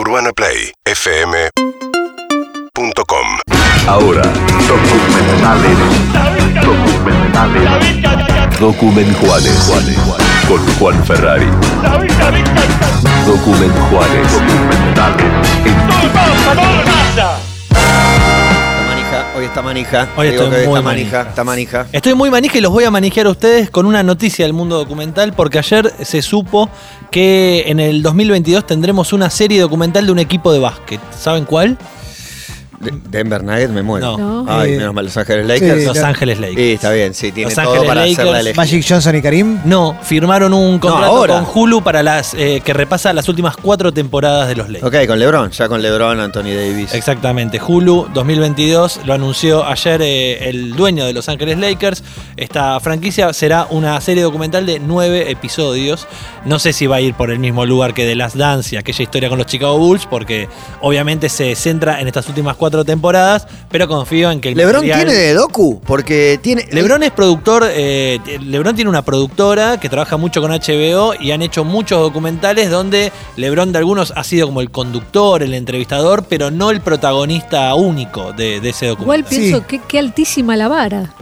UrbanaPlayFM.com Ahora, documentales. Documentales. Documentuales. Con Juan Ferrari. Documentuales. Documentales. Está manija, hoy está manija. Hoy estoy muy está manija, manija. está manija. Estoy muy manija y los voy a manejar a ustedes con una noticia del mundo documental porque ayer se supo que en el 2022 tendremos una serie documental de un equipo de básquet. ¿Saben cuál? De- Denver Nuggets me muero. No. No. Ay, Eh, menos mal, Los Ángeles Lakers. sí, Los Ángeles Lakers. Sí, está bien, sí, tiene Los todo Ángeles para hacerla Lakers, elegir. Magic Johnson y Karim. No, firmaron un contrato ahora. con Hulu para las eh, que repasa las últimas cuatro temporadas de los Lakers. Ok, con LeBron, ya con LeBron, Anthony Davis. Exactamente, Hulu 2022 lo anunció ayer eh, el dueño de Los Ángeles Lakers. Esta franquicia será una serie documental de nueve episodios. No sé si va a ir por el mismo lugar que The Last Dance y aquella historia con los Chicago Bulls, porque obviamente se centra en estas últimas cuatro temporadas, pero confío en que el ¿LeBron material- tiene de docu? Porque tiene... LeBron es productor, eh, LeBron tiene una productora que trabaja mucho con HBO y han hecho muchos documentales donde LeBron de algunos ha sido como el conductor, el entrevistador, pero no el protagonista único de, de ese Igual documental. pienso Sí. que qué altísima la vara.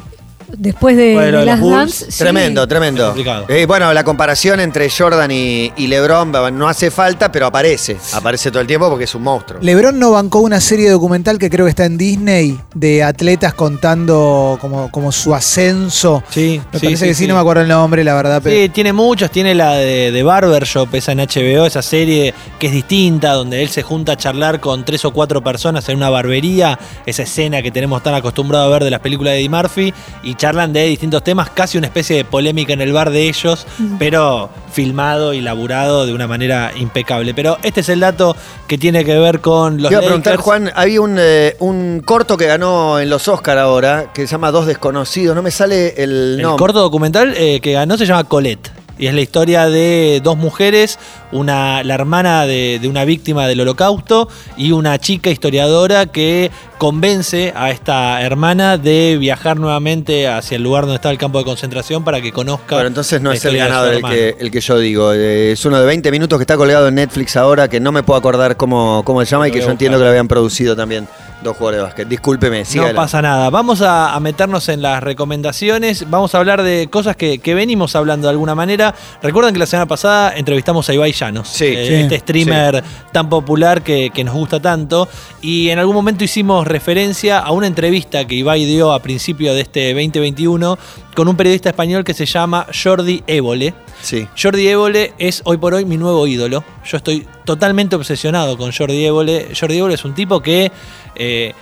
Después de, Bueno, de de las los Bulls, Dance. sí. Tremendo, tremendo. Eh, bueno, la comparación entre Jordan y, y LeBron no hace falta, pero aparece. Aparece todo el tiempo porque es un monstruo. Lebron no bancó una serie documental que creo que está en Disney de atletas contando como, como su ascenso. Sí, Me sí, parece sí, que sí, sí. no me acuerdo el nombre, la verdad. Pero Sí, tiene muchos, tiene la de, de Barbershop, esa en HBO, esa serie que es distinta, donde él se junta a charlar con tres o cuatro personas en una barbería, esa escena que tenemos tan acostumbrado a ver de las películas de Eddie Murphy, y charlan de distintos temas, casi una especie de polémica en el bar de ellos, pero filmado y laburado de una manera impecable. Pero este es el dato que tiene que ver con los Te iba a preguntar. Juan, había un, eh, un corto que ganó en los Oscar ahora, que se llama Dos Desconocidos. No me sale el El nombre. corto documental eh, que ganó se llama Colette. Y es la historia de dos mujeres, una, la hermana de, de una víctima del holocausto y una chica historiadora que convence a esta hermana de viajar nuevamente hacia el lugar donde estaba el campo de concentración para que conozca. Bueno, entonces no es el ganador el que, el que yo digo. Eh, Es uno de 20 minutos que está colgado en Netflix ahora, que no me puedo acordar cómo, cómo se llama y que yo entiendo que lo habían producido también dos jugadores de básquet. Discúlpeme, siga No pasa nada. Vamos a, a meternos en las recomendaciones. Vamos a hablar de cosas que, que venimos hablando de alguna manera. Recuerden que la semana pasada entrevistamos a Ibai Llanos, Sí. eh, Sí. este streamer tan popular que, que nos gusta tanto. Y en algún momento hicimos referencia a una entrevista que Ibai dio a principio de este 2021 con un periodista español que se llama Jordi Évole. Sí. Jordi Évole es hoy por hoy mi nuevo ídolo. Yo estoy totalmente obsesionado con Jordi Évole. Jordi Évole es un tipo que, eh,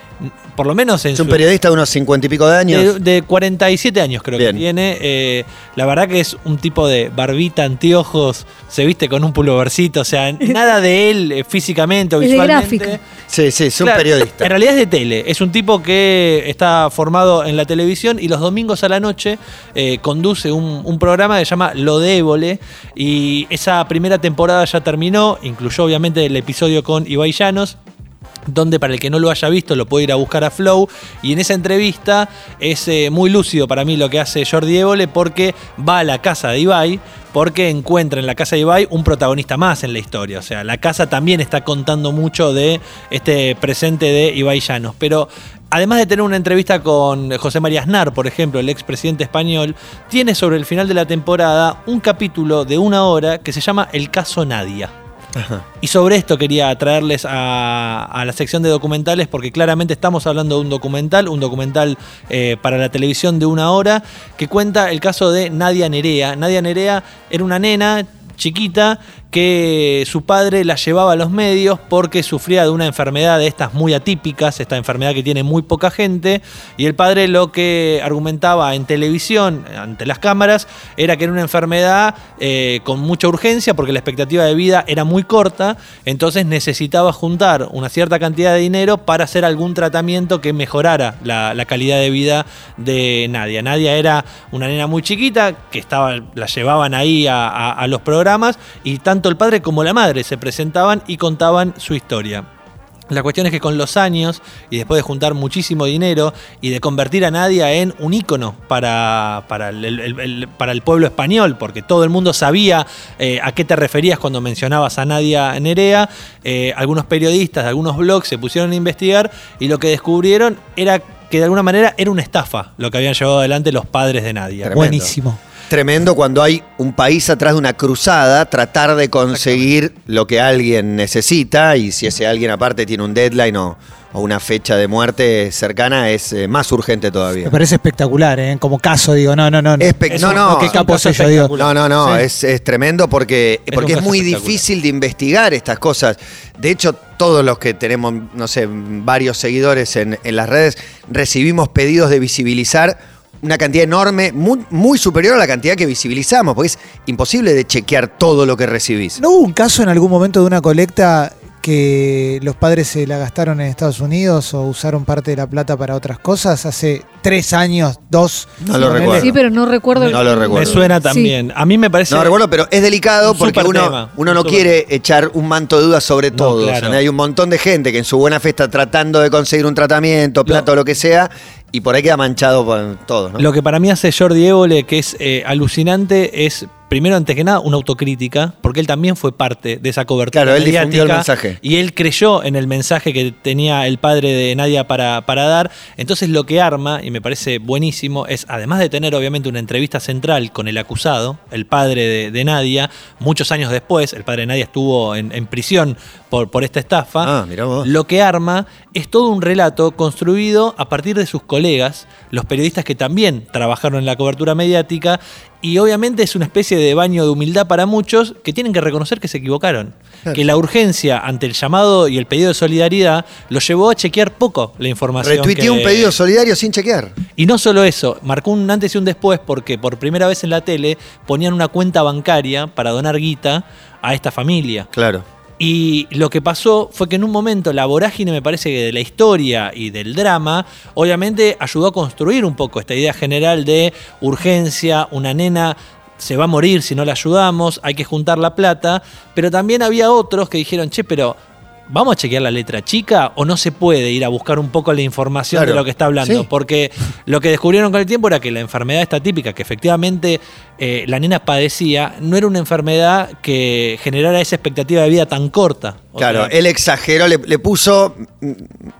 por lo menos en Es un su- periodista de unos 50 y pico de años. de, de 47 años creo Bien. que tiene. Eh, la verdad que es un tipo de barbita, anteojos, se viste con un pullovercito, o sea, nada de él eh, físicamente o Es de visualmente. gráfica. Sí, sí, es un Claro, periodista. En realidad es de tele. Es un tipo que está formado en la televisión y los domingos a la noche eh, conduce un, un programa que se llama Lo de Évole. Y esa primera temporada ya terminó. Incluyó obviamente el episodio con Ibai Llanos donde para el que no lo haya visto lo puede ir a buscar a Flow. Y en esa entrevista es eh, muy lúcido para mí lo que hace Jordi Évole porque va a la casa de Ibai, porque encuentra en la casa de Ibai un protagonista más en la historia. O sea, la casa también está contando mucho de este presente de Ibai Llanos. Pero además de tener una entrevista con José María Aznar, por ejemplo, el expresidente español, tiene sobre el final de la temporada un capítulo de una hora que se llama El caso Nadia. Y sobre esto quería traerles a, la sección de documentales porque claramente estamos hablando de un documental, un documental eh, para la televisión de una hora que cuenta el caso de Nadia Nerea. Nadia Nerea era una nena chiquita que su padre la llevaba a los medios porque sufría de una enfermedad de estas muy atípicas, esta enfermedad que tiene muy poca gente, y el padre lo que argumentaba en televisión, ante las cámaras, era que era una enfermedad eh, con mucha urgencia porque la expectativa de vida era muy corta, entonces necesitaba juntar una cierta cantidad de dinero para hacer algún tratamiento que mejorara la, calidad de vida de Nadia. Nadia era una nena muy chiquita que estaba, la llevaban ahí a los programas y tanto el padre como la madre se presentaban y contaban su historia. La cuestión es que con los años, y después de juntar muchísimo dinero y de convertir a Nadia en un ícono para, para, el, el- el- para el pueblo español, porque todo el mundo sabía eh, a qué te referías cuando mencionabas a Nadia Nerea, eh, algunos periodistas de algunos blogs se pusieron a investigar y lo que descubrieron era que de alguna manera era una estafa lo que habían llevado adelante los padres de Nadia. Tremendo. Buenísimo. Tremendo cuando hay un país atrás de una cruzada, tratar de conseguir lo que alguien necesita y si ese alguien aparte tiene un deadline o, o una fecha de muerte cercana es eh, más urgente todavía. Me parece espectacular, ¿eh? Como caso, digo, no, no, no. Espe- no, un- no, qué digo. No, no, no, Sí. es, es tremendo porque, Es porque es muy difícil de investigar estas cosas. De hecho, todos los que tenemos, no sé, varios seguidores en, en las redes, recibimos pedidos de visibilizar una cantidad enorme, muy, muy superior a la cantidad que visibilizamos, porque es imposible de chequear todo lo que recibís. ¿No hubo un caso en algún momento de una colecta que los padres se la gastaron en Estados Unidos o usaron parte de la plata para otras cosas? Hace tres años, dos. No lo recuerdo. Sí, pero no recuerdo. No lo recuerdo. Me suena también. A mí me parece... No recuerdo, pero es delicado un porque uno, tema, uno un no quiere echar un manto de dudas sobre No, todo. claro. hay un montón de gente que en su buena fe está tratando de conseguir un tratamiento, plata o lo que sea, y por ahí queda manchado por todo. ¿no? Lo que para mí hace Jordi Évole, que es eh, alucinante, es primero antes que nada una autocrítica, porque él también fue parte de esa cobertura Claro, él difundió el mensaje. y él creyó en el mensaje que tenía el padre de Nadia para, para dar. Entonces lo que arma, y me parece buenísimo, es además de tener obviamente una entrevista central con el acusado, el padre de, de Nadia, muchos años después, el padre de Nadia estuvo en, en prisión por, por esta estafa. Ah, mirá vos. Lo que arma es todo un relato construido a partir de sus colegas, los periodistas que también trabajaron en la cobertura mediática, y obviamente es una especie de baño de humildad para muchos que tienen que reconocer que se equivocaron. Que la urgencia ante el llamado y el pedido de solidaridad los llevó a chequear poco la información. Retuiteó que- un pedido solidario sin chequear. y no solo eso, marcó un antes y un después porque por primera vez en la tele ponían una cuenta bancaria para donar guita a esta familia. Claro. Y lo que pasó fue que en un momento la vorágine, me parece que de la historia y del drama, obviamente ayudó a construir un poco esta idea general de urgencia, una nena se va a morir si no la ayudamos, hay que juntar la plata, pero también había otros que dijeron, che, pero ¿vamos a chequear la letra chica o no se puede ir a buscar un poco la información Claro. de lo que está hablando? Sí. Porque lo que descubrieron con el tiempo era que la enfermedad esta típica, que efectivamente eh, la nena padecía, no era una enfermedad que generara esa expectativa de vida tan corta. Claro, sea, él exageró, le, le puso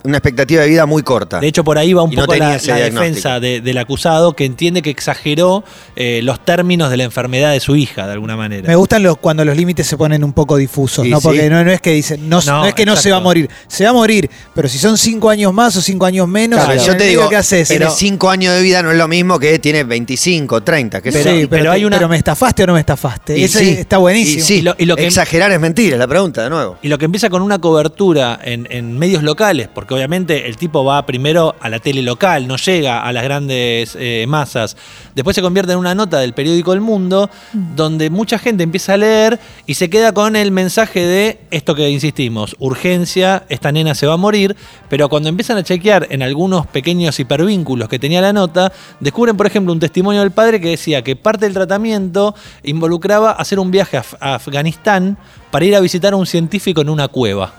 una expectativa de vida muy corta. de hecho, por ahí va un Y no poco tenía la, defensa de- del acusado que entiende que exageró eh, los términos de la enfermedad de su hija, de alguna manera. Me gustan los, cuando los límites se ponen un poco difusos, ¿no? sí. Porque no, no es que dicen, no, No, no es que no se va a morir, se va a morir, pero si son cinco años más o cinco años menos, Claro, en yo te digo, ¿qué haces? Pero- 5 años de vida, no es lo mismo que tiene 25, 30. Que pero, sí, pero, pero hay te- una- pero me estafaste o no me estafaste. Y Ese sí, está buenísimo. Y sí, Y lo- y lo que- exagerar es mentira, es la pregunta de nuevo. Y lo que empieza con una cobertura en, en medios locales, porque obviamente el tipo va primero a la tele local, no llega a las grandes eh, masas. Después se convierte en una nota del periódico El Mundo, donde mucha gente empieza a leer y se queda con el mensaje de esto que insistimos, urgencia, esta nena se va a morir, pero cuando empiezan a chequear en algunos pequeños hipervínculos que tenía la nota, descubren, por ejemplo, un testimonio del padre que decía que parte del tratamiento involucraba hacer un viaje a Af- a Afganistán para ir a visitar a un científico en una cueva.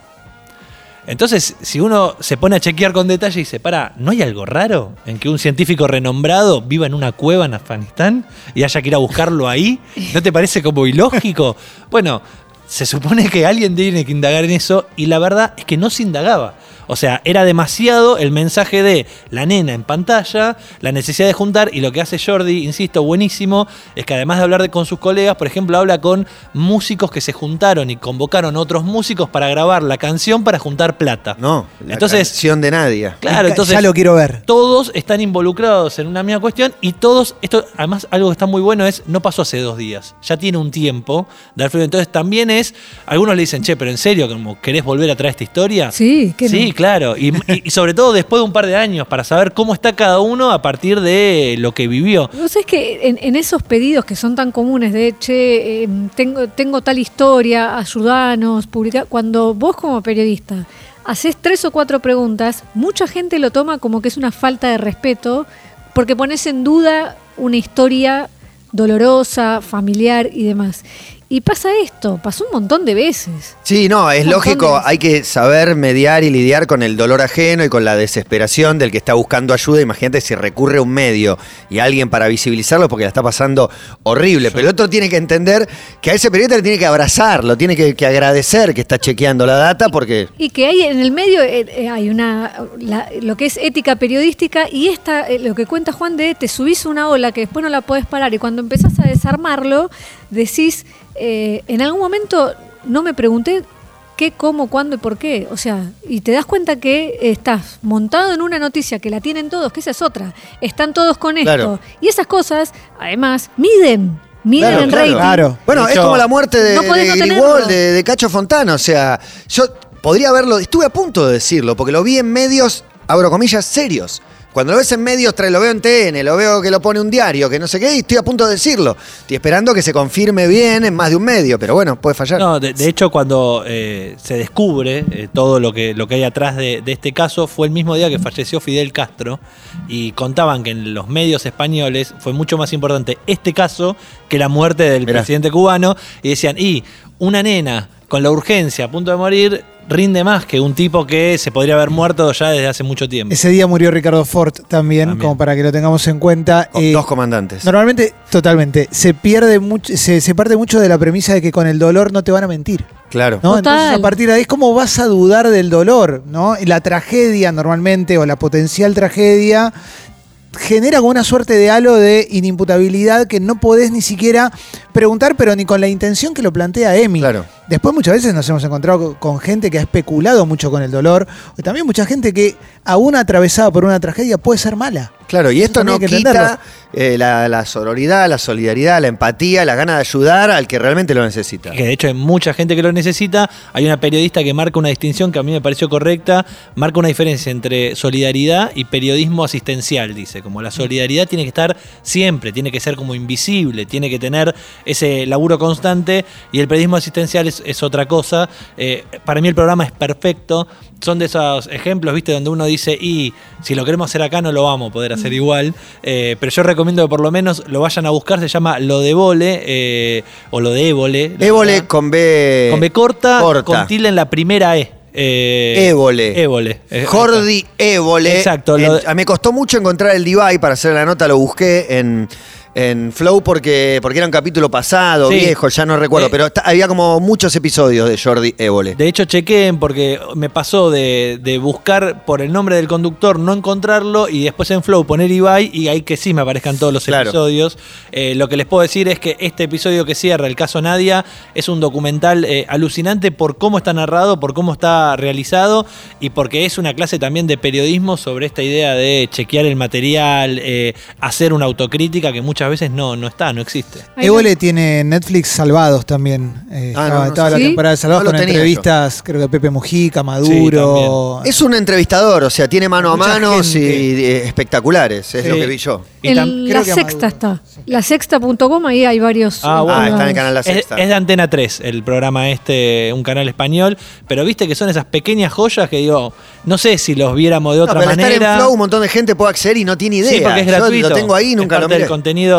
Entonces, si uno se pone a chequear con detalle y dice, para, ¿no hay algo raro en que un científico renombrado viva en una cueva en Afganistán y haya que ir a buscarlo ahí? ¿No te parece como ilógico? Bueno, se supone que alguien tiene que indagar en eso y la verdad es que no se indagaba. O sea, era demasiado el mensaje de la nena en pantalla, la necesidad de juntar y lo que hace Jordi, insisto, buenísimo, es que además de hablar de- con sus colegas, por ejemplo, habla con músicos que se juntaron y convocaron a otros músicos para grabar la canción para juntar plata. No, la Entonces, canción de Nadia. claro, Ya entonces lo quiero ver. todos están involucrados en una misma cuestión y todos, esto además algo que está muy bueno es, no pasó hace dos días, ya tiene un tiempo de Alfredo, entonces también es, algunos le dicen, che, pero en serio, como querés volver a traer esta historia. Sí, que Sí, no. Claro, y, sobre todo después de un par de años para saber cómo está cada uno a partir de lo que vivió. No sé, es que en, esos pedidos que son tan comunes de, che, eh, tengo, tengo tal historia, ayudanos, publicar, cuando vos como periodista haces tres o cuatro preguntas, mucha gente lo toma como que es una falta de respeto porque pones en duda una historia dolorosa, familiar y demás. Y pasa esto, pasó un montón de veces. Sí, no, es lógico, hay que saber mediar y lidiar con el dolor ajeno y con la desesperación del que está buscando ayuda. Imagínate si recurre a un medio y a alguien para visibilizarlo porque la está pasando horrible. Pero el otro tiene que entender que a ese periodista le tiene que abrazar, lo tiene que, que agradecer que está chequeando la data porque... Y que hay en el medio eh, eh, hay una la- lo que es ética periodística y esta eh, lo que cuenta Juan de te subís una ola que después no la podés parar y cuando empezás a desarmarlo decís eh, en algún momento no me pregunté qué, cómo, cuándo y por qué. O sea, y te das cuenta que estás montado en una noticia que la tienen todos, que esa es otra. Están todos con esto. Claro. Y esas cosas, además, miden. Miden Claro, en claro. rating. Claro. Bueno, es como la muerte de, no de no tenerlo. Grigol, de, de Cacho Fontana. O sea, yo podría haberlo, estuve a punto de decirlo, porque lo vi en medios, abro comillas, serios. Cuando lo ves en medios, lo veo en TN, lo veo que lo pone un diario, que no sé qué, y estoy a punto de decirlo. Estoy esperando que se confirme bien en más de un medio, pero bueno, puede fallar. No, de, de hecho, cuando eh, se descubre eh, todo lo que, lo que hay atrás de, de este caso, fue el mismo día que falleció Fidel Castro y contaban que en los medios españoles fue mucho más importante este caso que la muerte del Mirá. presidente cubano y decían, y una nena con la urgencia a punto de morir rinde más que un tipo que se podría haber muerto ya desde hace mucho tiempo. Ese día murió Ricardo Ford también, También. como para que lo tengamos en cuenta. Con Eh, dos comandantes. Normalmente, totalmente, se pierde mucho, se, se parte mucho de la premisa de que con el dolor no te van a mentir. Claro. Entonces, a partir de ahí, ¿cómo vas a dudar del dolor? ¿no? Y La tragedia normalmente, o la potencial tragedia, genera como una suerte de halo de inimputabilidad que no podés ni siquiera preguntar, pero ni con la intención que lo plantea Emi. Claro. Después muchas veces nos hemos encontrado con- gente que ha especulado mucho con el dolor, o también mucha gente que, aún atravesada por una tragedia, puede ser mala. Claro, y esto no quita eh, la, la sororidad, la solidaridad, la empatía, la gana de ayudar al que realmente lo necesita. que de hecho hay mucha gente que lo necesita. Hay una periodista que marca una distinción que a mí me pareció correcta, marca una diferencia entre solidaridad y periodismo asistencial, dice. Como la solidaridad tiene que estar siempre, tiene que ser como invisible, tiene que tener ese laburo constante y el periodismo asistencial es, es otra cosa. Eh, para mí el programa es perfecto. Son de esos ejemplos, viste, donde uno dice, y si lo queremos hacer acá no lo vamos a poder hacer igual. Eh, pero yo recomiendo que por lo menos lo vayan a buscar, se llama Lo de Vole, eh, o Lo de Évole. Évole verdad. con B. Con B corta, corta. con tilde en la primera E. Eh, Évole. Évole. Jordi Évole. Exacto, En- lo de- a- me costó mucho encontrar el Divide para hacer la nota, lo busqué en, en Flow porque, porque era un capítulo pasado, Sí. viejo, ya no recuerdo, Eh, pero está- había como muchos episodios de Jordi Évole. De hecho, chequeen porque me pasó de, de buscar por el nombre del conductor, no encontrarlo y después en Flow poner Ibai y ahí que sí me aparezcan todos los Claro. episodios. Eh, lo que les puedo decir es que este episodio que cierra el caso Nadia es un documental eh, alucinante por cómo está narrado, por cómo está realizado y porque es una clase también de periodismo sobre esta idea de chequear el material, hacer una autocrítica que muchas veces no, no está, no existe. Évole tiene Netflix Salvados también. Eh, Ah, estaba no, no toda la temporada de Salvados No lo con tenía entrevistas, creo que Pepe Mujica, Maduro. Es un entrevistador, o sea, tiene mano a Mucha mano y eh, espectaculares, es lo que vi yo. Y tam- En creo la que a sexta Maduro. está. La sexta.com, ahí hay varios. Ah, bueno. Ah, está en el canal La Es, Sexta. es de Antena 3 el programa este, un canal español, pero viste que son esas pequeñas joyas que digo, no sé si los viéramos de No, otra pero al estar manera. en Flow un montón de gente puede acceder y no tiene idea. Sí, porque es Yo gratuito. lo tengo ahí, nunca es lo miré. del contenido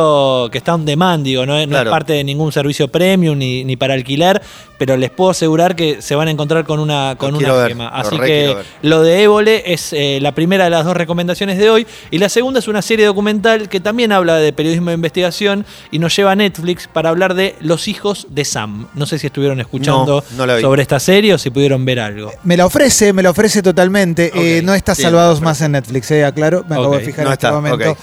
que está on demand, digo, no, es, no es Claro. parte de ningún servicio premium ni, ni para alquilar, pero les puedo asegurar que se van a encontrar con una, con Lo una ver, Así que lo de Évole es eh, la primera de las dos recomendaciones de hoy. Y la segunda es una serie documental que también habla de periodismo de investigación y nos lleva a Netflix para hablar de Los hijos de Sam. No sé si estuvieron escuchando No, no sobre esta serie o si pudieron ver algo. Me la ofrece, me la ofrece totalmente. Eh, no está sí, Salvados más en Netflix, eh, aclaro. Me acabo de fijar no en este momento.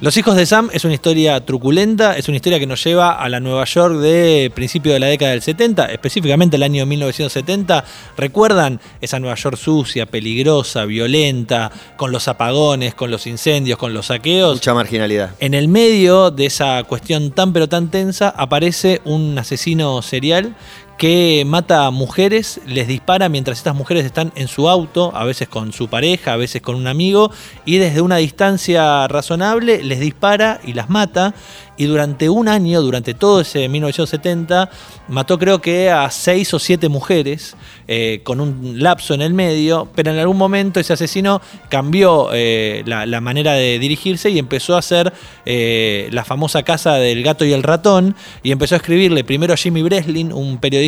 Los hijos de Sam es una historia truculenta, es una historia que nos lleva a la Nueva York de principio de la década del 70, específicamente el año 1970. ¿Recuerdan esa Nueva York sucia, peligrosa, violenta, con los apagones, con los incendios, con los saqueos? Mucha marginalidad. En el medio de esa cuestión tan pero tan tensa aparece un asesino serial que mata a mujeres, les dispara mientras estas mujeres están en su auto, a veces con su pareja, a veces con un amigo, y desde una distancia razonable les dispara y las mata. y durante un año, durante todo ese 1970, mató creo que a seis o siete mujeres, eh, con un lapso en el medio, pero en algún momento ese asesino cambió eh, la, manera de dirigirse y empezó a hacer eh, la famosa casa del gato y el ratón, y empezó a escribirle primero a Jimmy Breslin, un periodista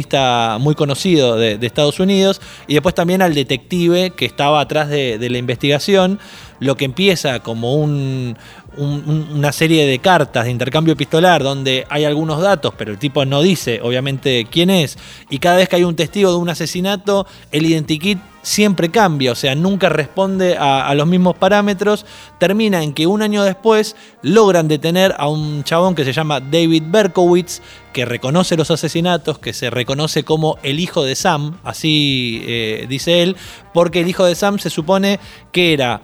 muy conocido de, Estados Unidos, y después también al detective que estaba atrás de, la investigación, lo que empieza como un- una serie de cartas de intercambio epistolar donde hay algunos datos, pero el tipo no dice obviamente quién es, y cada vez que hay un testigo de un asesinato, el identikit siempre cambia, o sea, nunca responde a, los mismos parámetros, termina en que un año después logran detener a un chabón que se llama David Berkowitz, que reconoce los asesinatos, que se reconoce como el hijo de Sam, así eh, dice él, porque el hijo de Sam se supone que era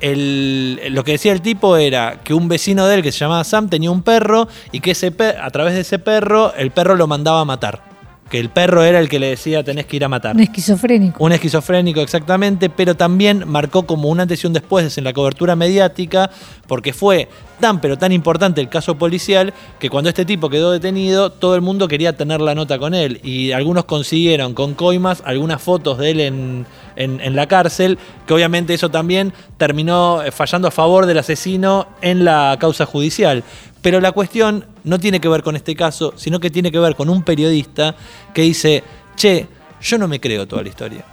el- lo que decía el tipo era que un vecino de él que se llamaba Sam tenía un perro y que ese a través de ese perro el perro lo mandaba a matar. Que el perro era el que le decía tenés que ir a matar. Un esquizofrénico. Un esquizofrénico exactamente, pero también marcó como un antes y un después en la cobertura mediática, porque fue tan pero tan importante el caso policial que cuando este tipo quedó detenido, todo el mundo quería tener la nota con él. Y algunos consiguieron con coimas algunas fotos de él en, en- en la cárcel, que obviamente eso también terminó eh, fallando a favor del asesino en la causa judicial. Pero la cuestión no tiene que ver con este caso, sino que tiene que ver con un periodista que dice, che, yo no me creo toda la historia.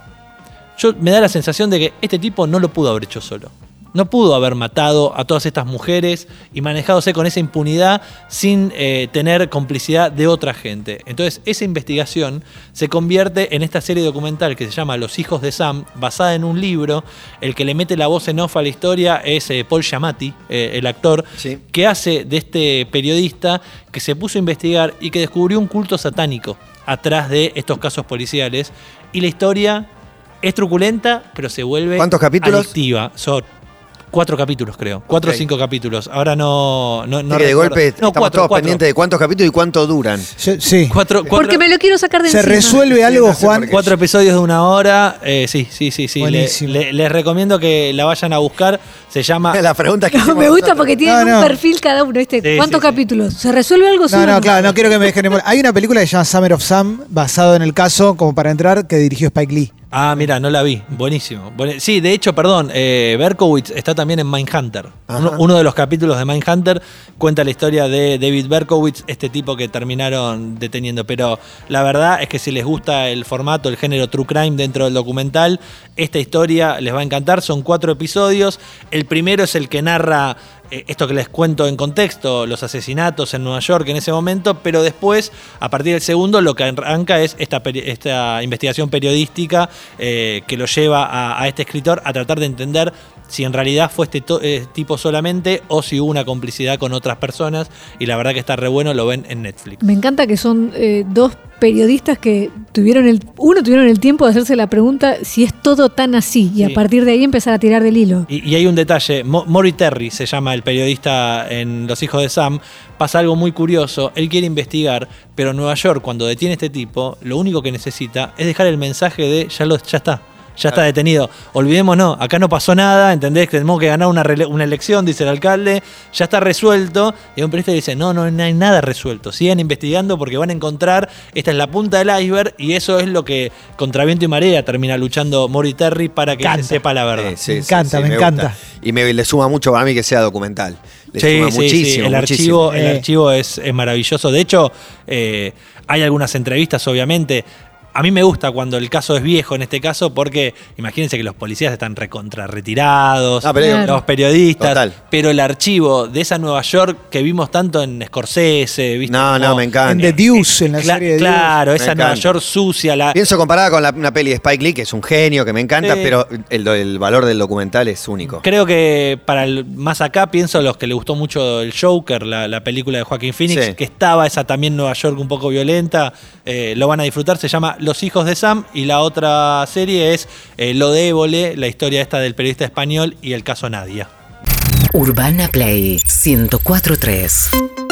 Yo me da la sensación de que este tipo no lo pudo haber hecho solo. No pudo haber matado a todas estas mujeres y manejándose con esa impunidad sin eh, tener complicidad de otra gente. Entonces, esa investigación se convierte en esta serie documental que se llama Los hijos de Sam, basada en un libro. El que le mete la voz en off a la historia es eh, Paul Giamatti, eh, el actor, Sí. que hace de este periodista que se puso a investigar y que descubrió un culto satánico atrás de estos casos policiales. Y la historia es truculenta, pero se vuelve ¿Cuántos capítulos? adictiva. Son cuatro capítulos, creo. Cuatro o cinco capítulos. Ahora no. no, de golpe No, estamos cuatro, todos cuatro. pendientes de cuántos capítulos y cuánto duran. Yo- sí. Cuatro, cuatro- Porque me lo quiero sacar de ¿Se encima. resuelve Sí, algo, no sé Juan? Cuatro episodios de una hora. eh, sí, sí, sí, sí. Le- Buenísimo. le- les recomiendo que la vayan a buscar. Se llama. La pregunta que me gusta nosotros. porque tienen No, no. un perfil cada uno. Sí, ¿Cuántos sí, sí. capítulos? ¿Se resuelve algo? No, no, claro, no quiero que me dejen. Hay una película que se llama Summer of Sam, basado en el caso, como para entrar, que dirigió Spike Lee. Ah, mira, no la vi. Buenísimo. Buen- Sí, de hecho, perdón, eh, Berkowitz está también en Mindhunter. Ajá. Uno, uno de los capítulos de Mindhunter cuenta la historia de David Berkowitz, este tipo que terminaron deteniendo. Pero la verdad es que si les gusta el formato, el género true crime dentro del documental, esta historia les va a encantar. Son cuatro episodios. El primero es el que narra esto que les cuento en contexto, los asesinatos en Nueva York en ese momento, pero después, a partir del segundo, lo que arranca es esta, investigación periodística eh, que lo lleva a este escritor a tratar de entender si en realidad fue este eh, tipo solamente o si hubo una complicidad con otras personas. Y la verdad que está re bueno, lo ven en Netflix. Me encanta que son eh, dos periodistas que tuvieron el. Uno tuvieron el tiempo de hacerse la pregunta si es todo tan así y a partir de ahí empezar a tirar del hilo. Y, y hay un detalle, Mo- Maury Terry se llama el periodista en Los Hijos de Sam, pasa algo muy curioso, él quiere investigar, pero en Nueva York cuando detiene a este tipo, lo único que necesita es dejar el mensaje de ya, lo, ya está. Ya está detenido. Olvidémonos, acá no pasó nada, ¿entendés? Que tenemos que ganar una, una elección, dice el alcalde, ya está resuelto. Y un periodista dice, no, no, no hay nada resuelto. Sigan investigando porque van a encontrar, esta es la punta del iceberg y eso es lo que contra viento y marea termina luchando Maury Terry para que se sepa la verdad. Eh, sí, Me encanta, sí, me encanta. Y me, le suma mucho para mí que sea documental. Le Sí, suma sí, muchísimo. sí, El muchísimo. archivo, el Eh. archivo es, es maravilloso. De hecho, eh, hay algunas entrevistas, obviamente. A mí me gusta cuando el caso es viejo en este caso, porque imagínense que los policías están recontra retirados, Ah, pero- Claro. los periodistas, Total. pero el archivo de esa Nueva York que vimos tanto en Scorsese, ¿viste? No, no, me encanta. En The Deuce, en la Cla- serie de claro, esa Nueva. York sucia, la, Pienso comparada con la- una peli de Spike Lee, que es un genio, que me encanta, pero el, el valor del documental es único. Creo que para el más acá pienso los que le gustó mucho el Joker, la, la película de Joaquín Phoenix, Sí. que estaba esa también Nueva York un poco violenta, eh, lo van a disfrutar, se llama Los hijos de Sam y la otra serie es eh, Lo de la historia esta del periodista español y el caso Nadia. Urbana Play 1043.